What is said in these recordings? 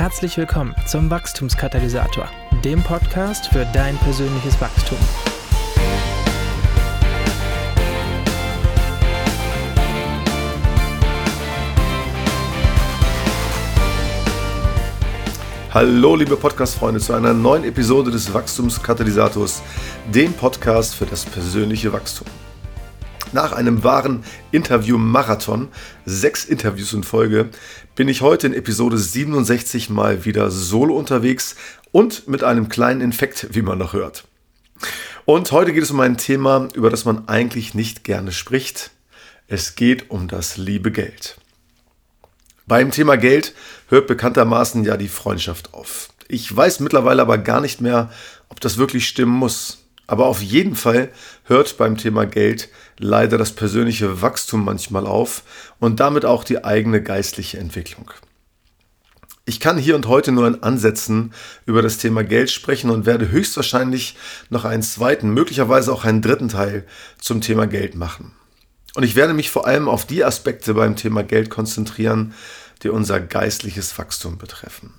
Herzlich willkommen zum Wachstumskatalysator, dem Podcast für dein persönliches Wachstum. Hallo, liebe Podcast-Freunde, zu einer neuen Episode des Wachstumskatalysators, dem Podcast für das persönliche Wachstum. Nach einem wahren Interview-Marathon, sechs Interviews in Folge, bin ich heute in Episode 67 mal wieder solo unterwegs und mit einem kleinen Infekt, wie man noch hört. Und heute geht es um ein Thema, über das man eigentlich nicht gerne spricht. Es geht um das liebe Geld. Beim Thema Geld hört bekanntermaßen ja die Freundschaft auf. Ich weiß mittlerweile aber gar nicht mehr, ob das wirklich stimmen muss. Aber auf jeden Fall hört beim Thema Geld leider das persönliche Wachstum manchmal auf und damit auch die eigene geistliche Entwicklung. Ich kann hier und heute nur in Ansätzen über das Thema Geld sprechen und werde höchstwahrscheinlich noch einen zweiten, möglicherweise auch einen dritten Teil zum Thema Geld machen. Und ich werde mich vor allem auf die Aspekte beim Thema Geld konzentrieren, die unser geistliches Wachstum betreffen.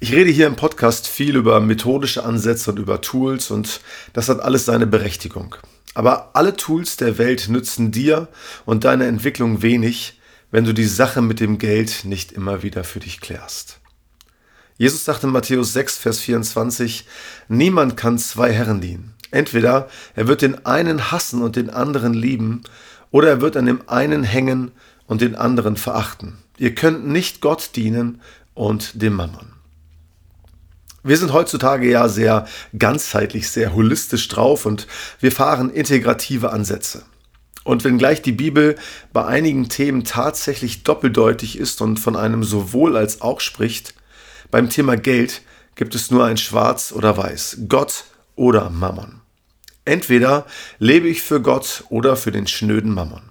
Ich rede hier im Podcast viel über methodische Ansätze und über Tools und das hat alles seine Berechtigung. Aber alle Tools der Welt nützen dir und deiner Entwicklung wenig, wenn du die Sache mit dem Geld nicht immer wieder für dich klärst. Jesus sagte in Matthäus 6, Vers 24, Niemand kann zwei Herren dienen. Entweder er wird den einen hassen und den anderen lieben, oder er wird an dem einen hängen und den anderen verachten. Ihr könnt nicht Gott dienen und dem Mammon. Wir sind heutzutage ja sehr ganzheitlich, sehr holistisch drauf und wir fahren integrative Ansätze. Und wenngleich die Bibel bei einigen Themen tatsächlich doppeldeutig ist und von einem sowohl als auch spricht, beim Thema Geld gibt es nur ein Schwarz oder Weiß, Gott oder Mammon. Entweder lebe ich für Gott oder für den schnöden Mammon.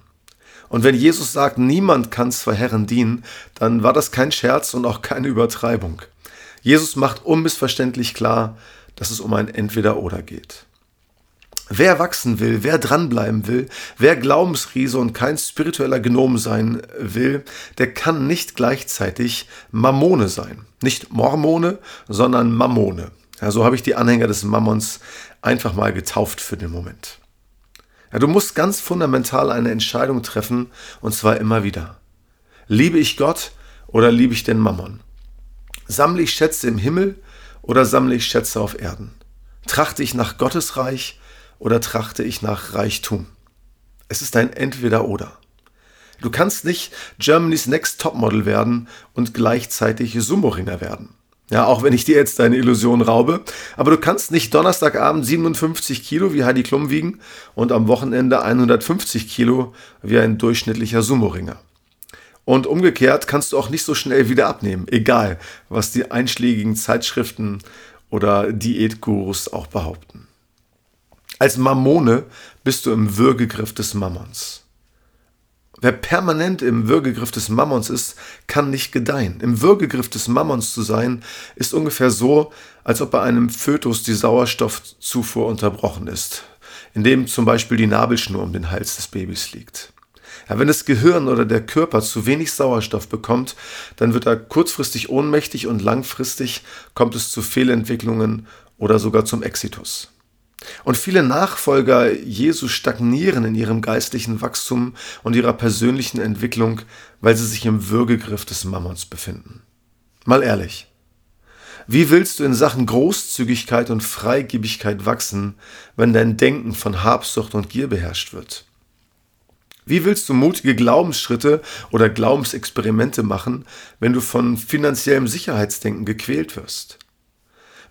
Und wenn Jesus sagt, niemand kann zwei Herren dienen, dann war das kein Scherz und auch keine Übertreibung. Jesus macht unmissverständlich klar, dass es um ein Entweder-Oder geht. Wer wachsen will, wer dranbleiben will, wer Glaubensriese und kein spiritueller Gnom sein will, der kann nicht gleichzeitig Mammone sein. Nicht Mormone, sondern Mammone. Ja, so habe ich die Anhänger des Mammons einfach mal getauft für den Moment. Ja, du musst ganz fundamental eine Entscheidung treffen, und zwar immer wieder. Liebe ich Gott oder liebe ich den Mammon? Sammle ich Schätze im Himmel oder sammle ich Schätze auf Erden? Trachte ich nach Gottes Reich oder trachte ich nach Reichtum? Es ist ein Entweder-Oder. Du kannst nicht Germany's Next Topmodel werden und gleichzeitig Sumo-Ringer werden. Ja, auch wenn ich dir jetzt deine Illusion raube. Aber du kannst nicht Donnerstagabend 57 Kilo wie Heidi Klum wiegen und am Wochenende 150 Kilo wie ein durchschnittlicher Sumo-Ringer. Und umgekehrt kannst du auch nicht so schnell wieder abnehmen, egal was die einschlägigen Zeitschriften oder Diätgurus auch behaupten. Als Mammone bist du im Würgegriff des Mammons. Wer permanent im Würgegriff des Mammons ist, kann nicht gedeihen. Im Würgegriff des Mammons zu sein, ist ungefähr so, als ob bei einem Fötus die Sauerstoffzufuhr unterbrochen ist, indem zum Beispiel die Nabelschnur um den Hals des Babys liegt. Ja, wenn das Gehirn oder der Körper zu wenig Sauerstoff bekommt, dann wird er kurzfristig ohnmächtig und langfristig kommt es zu Fehlentwicklungen oder sogar zum Exitus. Und viele Nachfolger Jesu stagnieren in ihrem geistlichen Wachstum und ihrer persönlichen Entwicklung, weil sie sich im Würgegriff des Mammons befinden. Mal ehrlich. Wie willst du in Sachen Großzügigkeit und Freigebigkeit wachsen, wenn dein Denken von Habsucht und Gier beherrscht wird? Wie willst du mutige Glaubensschritte oder Glaubensexperimente machen, wenn du von finanziellem Sicherheitsdenken gequält wirst?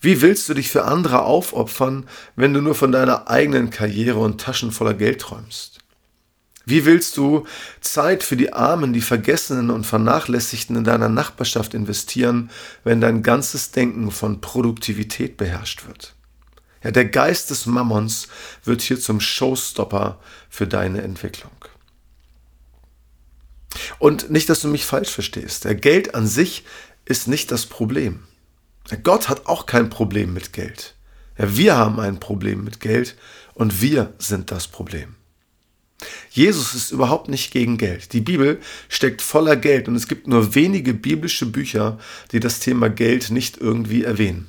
Wie willst du dich für andere aufopfern, wenn du nur von deiner eigenen Karriere und Taschen voller Geld träumst? Wie willst du Zeit für die Armen, die Vergessenen und Vernachlässigten in deiner Nachbarschaft investieren, wenn dein ganzes Denken von Produktivität beherrscht wird? Ja, der Geist des Mammons wird hier zum Showstopper für deine Entwicklung. Und nicht, dass du mich falsch verstehst. Geld an sich ist nicht das Problem. Gott hat auch kein Problem mit Geld. Wir haben ein Problem mit Geld und wir sind das Problem. Jesus ist überhaupt nicht gegen Geld. Die Bibel steckt voller Geld und es gibt nur wenige biblische Bücher, die das Thema Geld nicht irgendwie erwähnen.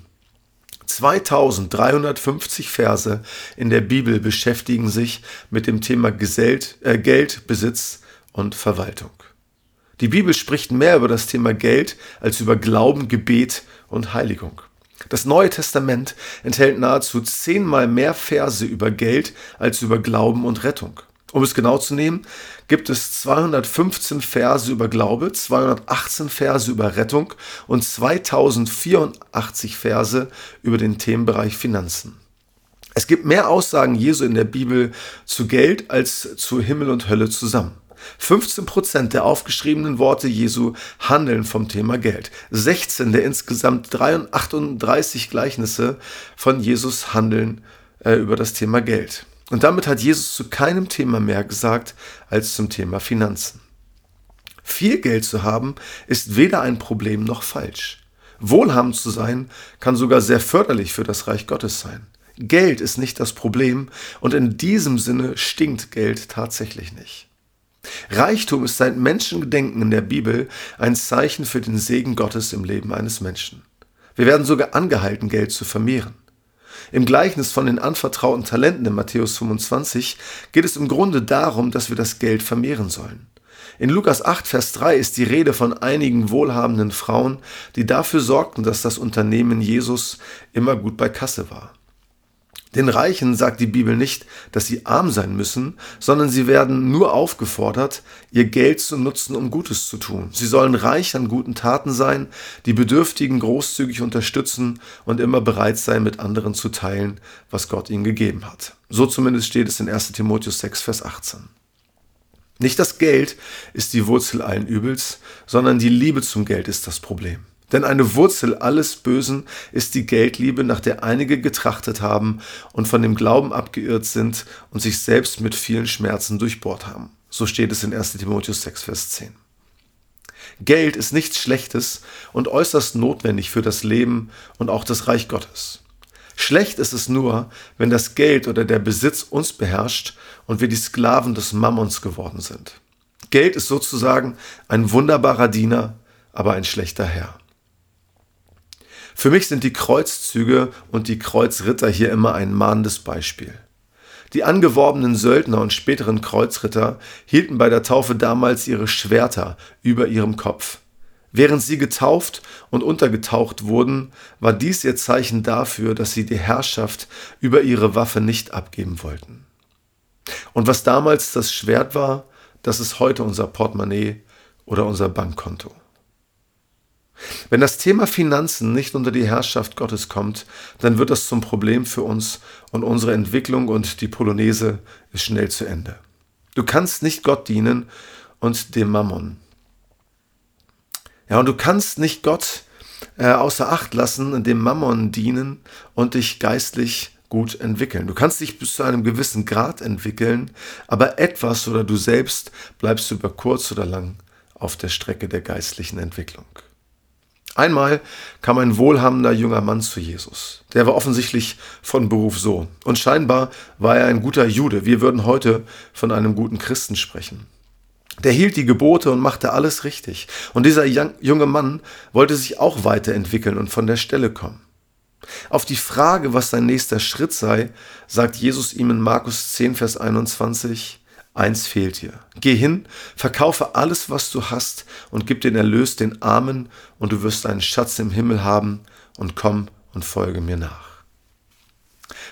2350 Verse in der Bibel beschäftigen sich mit dem Thema Gesell äh, Geld, Besitz und Verwaltung. Die Bibel spricht mehr über das Thema Geld als über Glauben, Gebet und Heiligung. Das Neue Testament enthält nahezu zehnmal mehr Verse über Geld als über Glauben und Rettung. Um es genau zu nehmen, gibt es 215 Verse über Glaube, 218 Verse über Rettung und 2084 Verse über den Themenbereich Finanzen. Es gibt mehr Aussagen Jesu in der Bibel zu Geld als zu Himmel und Hölle zusammen. 15 Prozent der aufgeschriebenen Worte Jesu handeln vom Thema Geld. 16 der insgesamt 38 Gleichnisse von Jesus handeln äh, über das Thema Geld. Und damit hat Jesus zu keinem Thema mehr gesagt als zum Thema Finanzen. Viel Geld zu haben ist weder ein Problem noch falsch. Wohlhabend zu sein kann sogar sehr förderlich für das Reich Gottes sein. Geld ist nicht das Problem und in diesem Sinne stinkt Geld tatsächlich nicht. Reichtum ist seit Menschengedenken in der Bibel ein Zeichen für den Segen Gottes im Leben eines Menschen. Wir werden sogar angehalten, Geld zu vermehren. Im Gleichnis von den anvertrauten Talenten in Matthäus 25 geht es im Grunde darum, dass wir das Geld vermehren sollen. In Lukas 8, Vers 3 ist die Rede von einigen wohlhabenden Frauen, die dafür sorgten, dass das Unternehmen Jesus immer gut bei Kasse war. Den Reichen sagt die Bibel nicht, dass sie arm sein müssen, sondern sie werden nur aufgefordert, ihr Geld zu nutzen, um Gutes zu tun. Sie sollen reich an guten Taten sein, die Bedürftigen großzügig unterstützen und immer bereit sein, mit anderen zu teilen, was Gott ihnen gegeben hat. So zumindest steht es in 1 Timotheus 6, Vers 18. Nicht das Geld ist die Wurzel allen Übels, sondern die Liebe zum Geld ist das Problem. Denn eine Wurzel alles Bösen ist die Geldliebe, nach der einige getrachtet haben und von dem Glauben abgeirrt sind und sich selbst mit vielen Schmerzen durchbohrt haben. So steht es in 1 Timotheus 6, Vers 10. Geld ist nichts Schlechtes und äußerst notwendig für das Leben und auch das Reich Gottes. Schlecht ist es nur, wenn das Geld oder der Besitz uns beherrscht und wir die Sklaven des Mammons geworden sind. Geld ist sozusagen ein wunderbarer Diener, aber ein schlechter Herr. Für mich sind die Kreuzzüge und die Kreuzritter hier immer ein mahnendes Beispiel. Die angeworbenen Söldner und späteren Kreuzritter hielten bei der Taufe damals ihre Schwerter über ihrem Kopf. Während sie getauft und untergetaucht wurden, war dies ihr Zeichen dafür, dass sie die Herrschaft über ihre Waffe nicht abgeben wollten. Und was damals das Schwert war, das ist heute unser Portemonnaie oder unser Bankkonto. Wenn das Thema Finanzen nicht unter die Herrschaft Gottes kommt, dann wird das zum Problem für uns und unsere Entwicklung und die Polonaise ist schnell zu Ende. Du kannst nicht Gott dienen und dem Mammon. Ja, und du kannst nicht Gott äh, außer Acht lassen, dem Mammon dienen und dich geistlich gut entwickeln. Du kannst dich bis zu einem gewissen Grad entwickeln, aber etwas oder du selbst bleibst über kurz oder lang auf der Strecke der geistlichen Entwicklung. Einmal kam ein wohlhabender junger Mann zu Jesus. Der war offensichtlich von Beruf so. Und scheinbar war er ein guter Jude. Wir würden heute von einem guten Christen sprechen. Der hielt die Gebote und machte alles richtig. Und dieser junge Mann wollte sich auch weiterentwickeln und von der Stelle kommen. Auf die Frage, was sein nächster Schritt sei, sagt Jesus ihm in Markus 10, Vers 21, Eins fehlt dir. Geh hin, verkaufe alles, was du hast, und gib den Erlös den Armen, und du wirst einen Schatz im Himmel haben, und komm und folge mir nach.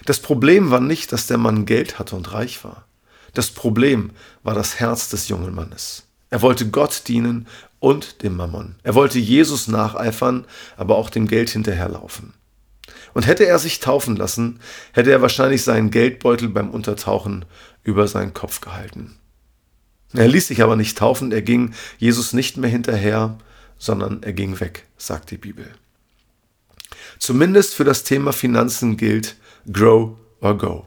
Das Problem war nicht, dass der Mann Geld hatte und reich war. Das Problem war das Herz des jungen Mannes. Er wollte Gott dienen und dem Mammon. Er wollte Jesus nacheifern, aber auch dem Geld hinterherlaufen. Und hätte er sich taufen lassen, hätte er wahrscheinlich seinen Geldbeutel beim Untertauchen über seinen Kopf gehalten. Er ließ sich aber nicht taufen, er ging Jesus nicht mehr hinterher, sondern er ging weg, sagt die Bibel. Zumindest für das Thema Finanzen gilt Grow or Go.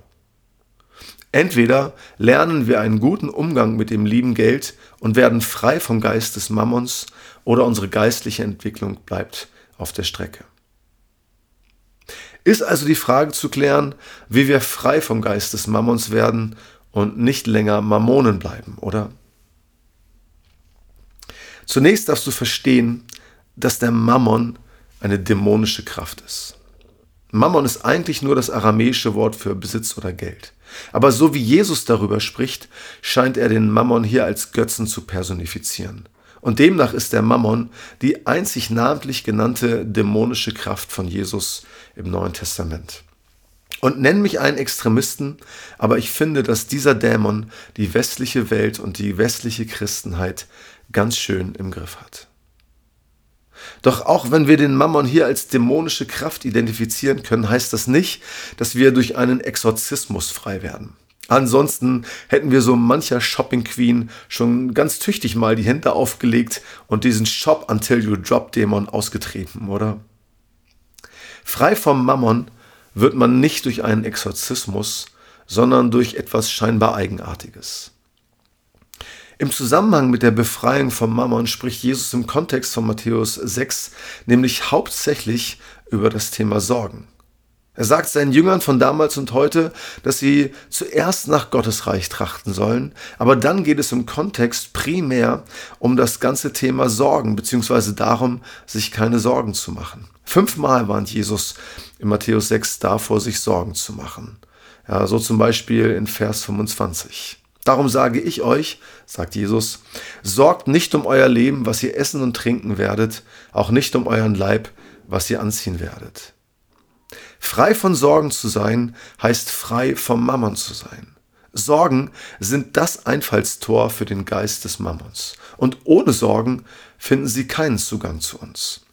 Entweder lernen wir einen guten Umgang mit dem lieben Geld und werden frei vom Geist des Mammons, oder unsere geistliche Entwicklung bleibt auf der Strecke. Ist also die Frage zu klären, wie wir frei vom Geist des Mammons werden und nicht länger Mammonen bleiben, oder? Zunächst darfst du verstehen, dass der Mammon eine dämonische Kraft ist. Mammon ist eigentlich nur das aramäische Wort für Besitz oder Geld. Aber so wie Jesus darüber spricht, scheint er den Mammon hier als Götzen zu personifizieren. Und demnach ist der Mammon die einzig namentlich genannte dämonische Kraft von Jesus im Neuen Testament. Und nenn mich einen Extremisten, aber ich finde, dass dieser Dämon die westliche Welt und die westliche Christenheit ganz schön im Griff hat. Doch auch wenn wir den Mammon hier als dämonische Kraft identifizieren können, heißt das nicht, dass wir durch einen Exorzismus frei werden. Ansonsten hätten wir so mancher Shopping Queen schon ganz tüchtig mal die Hände aufgelegt und diesen Shop Until You Drop Dämon ausgetreten, oder? Frei vom Mammon wird man nicht durch einen Exorzismus, sondern durch etwas scheinbar Eigenartiges. Im Zusammenhang mit der Befreiung vom Mammon spricht Jesus im Kontext von Matthäus 6 nämlich hauptsächlich über das Thema Sorgen. Er sagt seinen Jüngern von damals und heute, dass sie zuerst nach Gottes Reich trachten sollen, aber dann geht es im Kontext primär um das ganze Thema Sorgen, beziehungsweise darum, sich keine Sorgen zu machen. Fünfmal warnt Jesus in Matthäus 6 davor, sich Sorgen zu machen. Ja, so zum Beispiel in Vers 25. Darum sage ich euch, sagt Jesus, sorgt nicht um euer Leben, was ihr essen und trinken werdet, auch nicht um euren Leib, was ihr anziehen werdet. Frei von Sorgen zu sein, heißt frei vom Mammon zu sein. Sorgen sind das Einfallstor für den Geist des Mammons. Und ohne Sorgen finden sie keinen Zugang zu uns.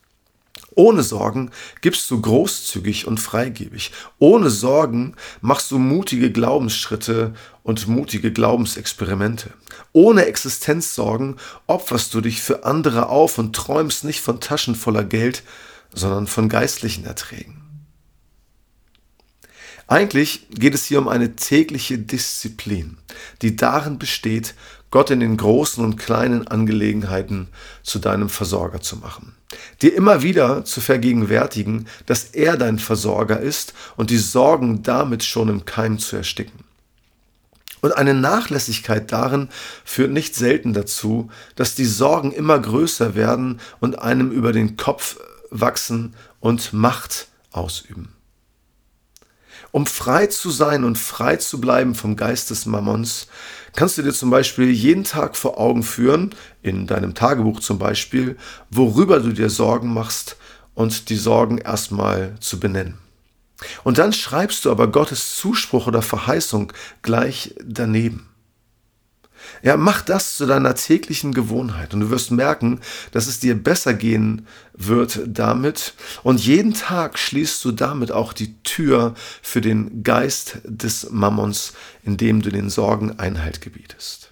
Ohne Sorgen gibst du großzügig und freigebig. Ohne Sorgen machst du mutige Glaubensschritte und mutige Glaubensexperimente. Ohne Existenzsorgen opferst du dich für andere auf und träumst nicht von Taschen voller Geld, sondern von geistlichen Erträgen. Eigentlich geht es hier um eine tägliche Disziplin, die darin besteht, Gott in den großen und kleinen Angelegenheiten zu deinem Versorger zu machen. Dir immer wieder zu vergegenwärtigen, dass er dein Versorger ist und die Sorgen damit schon im Keim zu ersticken. Und eine Nachlässigkeit darin führt nicht selten dazu, dass die Sorgen immer größer werden und einem über den Kopf wachsen und Macht ausüben. Um frei zu sein und frei zu bleiben vom Geist des Mammons, kannst du dir zum Beispiel jeden Tag vor Augen führen, in deinem Tagebuch zum Beispiel, worüber du dir Sorgen machst und die Sorgen erstmal zu benennen. Und dann schreibst du aber Gottes Zuspruch oder Verheißung gleich daneben. Ja, mach das zu deiner täglichen Gewohnheit und du wirst merken, dass es dir besser gehen wird damit. Und jeden Tag schließt du damit auch die Tür für den Geist des Mammons, indem du den Sorgen Einhalt gebietest.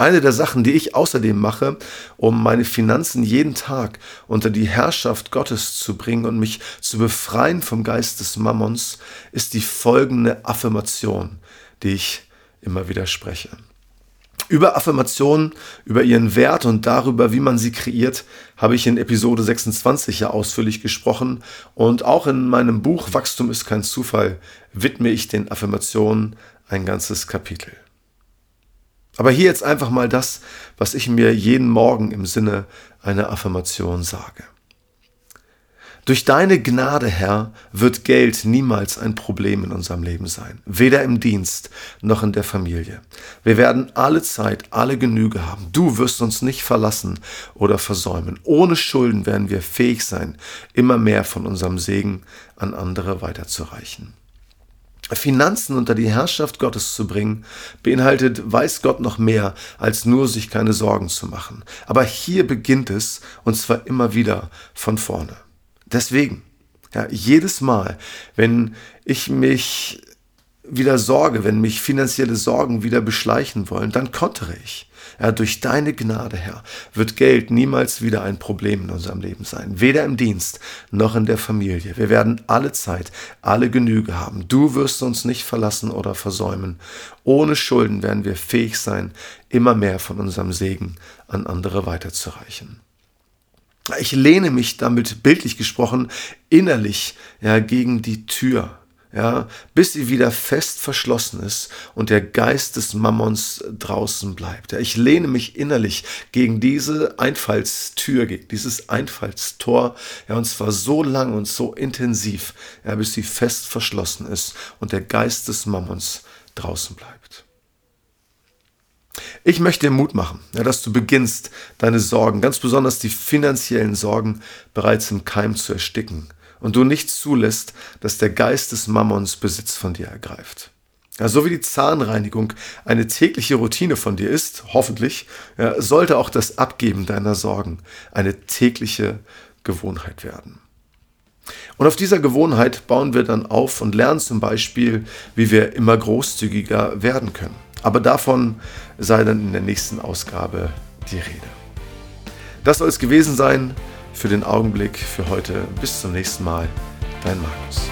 Eine der Sachen, die ich außerdem mache, um meine Finanzen jeden Tag unter die Herrschaft Gottes zu bringen und mich zu befreien vom Geist des Mammons, ist die folgende Affirmation, die ich immer wieder spreche. Über Affirmationen, über ihren Wert und darüber, wie man sie kreiert, habe ich in Episode 26 ja ausführlich gesprochen. Und auch in meinem Buch Wachstum ist kein Zufall widme ich den Affirmationen ein ganzes Kapitel. Aber hier jetzt einfach mal das, was ich mir jeden Morgen im Sinne einer Affirmation sage. Durch deine Gnade, Herr, wird Geld niemals ein Problem in unserem Leben sein, weder im Dienst noch in der Familie. Wir werden alle Zeit, alle Genüge haben. Du wirst uns nicht verlassen oder versäumen. Ohne Schulden werden wir fähig sein, immer mehr von unserem Segen an andere weiterzureichen. Finanzen unter die Herrschaft Gottes zu bringen, beinhaltet, weiß Gott noch mehr, als nur sich keine Sorgen zu machen. Aber hier beginnt es, und zwar immer wieder von vorne. Deswegen, ja, jedes Mal, wenn ich mich wieder sorge, wenn mich finanzielle Sorgen wieder beschleichen wollen, dann kontere ich. Ja, durch deine Gnade, Herr, wird Geld niemals wieder ein Problem in unserem Leben sein. Weder im Dienst noch in der Familie. Wir werden alle Zeit, alle Genüge haben. Du wirst uns nicht verlassen oder versäumen. Ohne Schulden werden wir fähig sein, immer mehr von unserem Segen an andere weiterzureichen. Ich lehne mich damit bildlich gesprochen innerlich ja, gegen die Tür ja, bis sie wieder fest verschlossen ist und der Geist des Mammons draußen bleibt. Ja, ich lehne mich innerlich gegen diese Einfallstür, gegen dieses Einfallstor, ja, und zwar so lang und so intensiv, ja, bis sie fest verschlossen ist und der Geist des Mammons draußen bleibt. Ich möchte dir Mut machen, ja, dass du beginnst, deine Sorgen, ganz besonders die finanziellen Sorgen, bereits im Keim zu ersticken und du nicht zulässt, dass der Geist des Mammons Besitz von dir ergreift. Ja, so wie die Zahnreinigung eine tägliche Routine von dir ist, hoffentlich, ja, sollte auch das Abgeben deiner Sorgen eine tägliche Gewohnheit werden. Und auf dieser Gewohnheit bauen wir dann auf und lernen zum Beispiel, wie wir immer großzügiger werden können. Aber davon sei dann in der nächsten Ausgabe die Rede. Das soll es gewesen sein für den Augenblick für heute. Bis zum nächsten Mal. Dein Markus.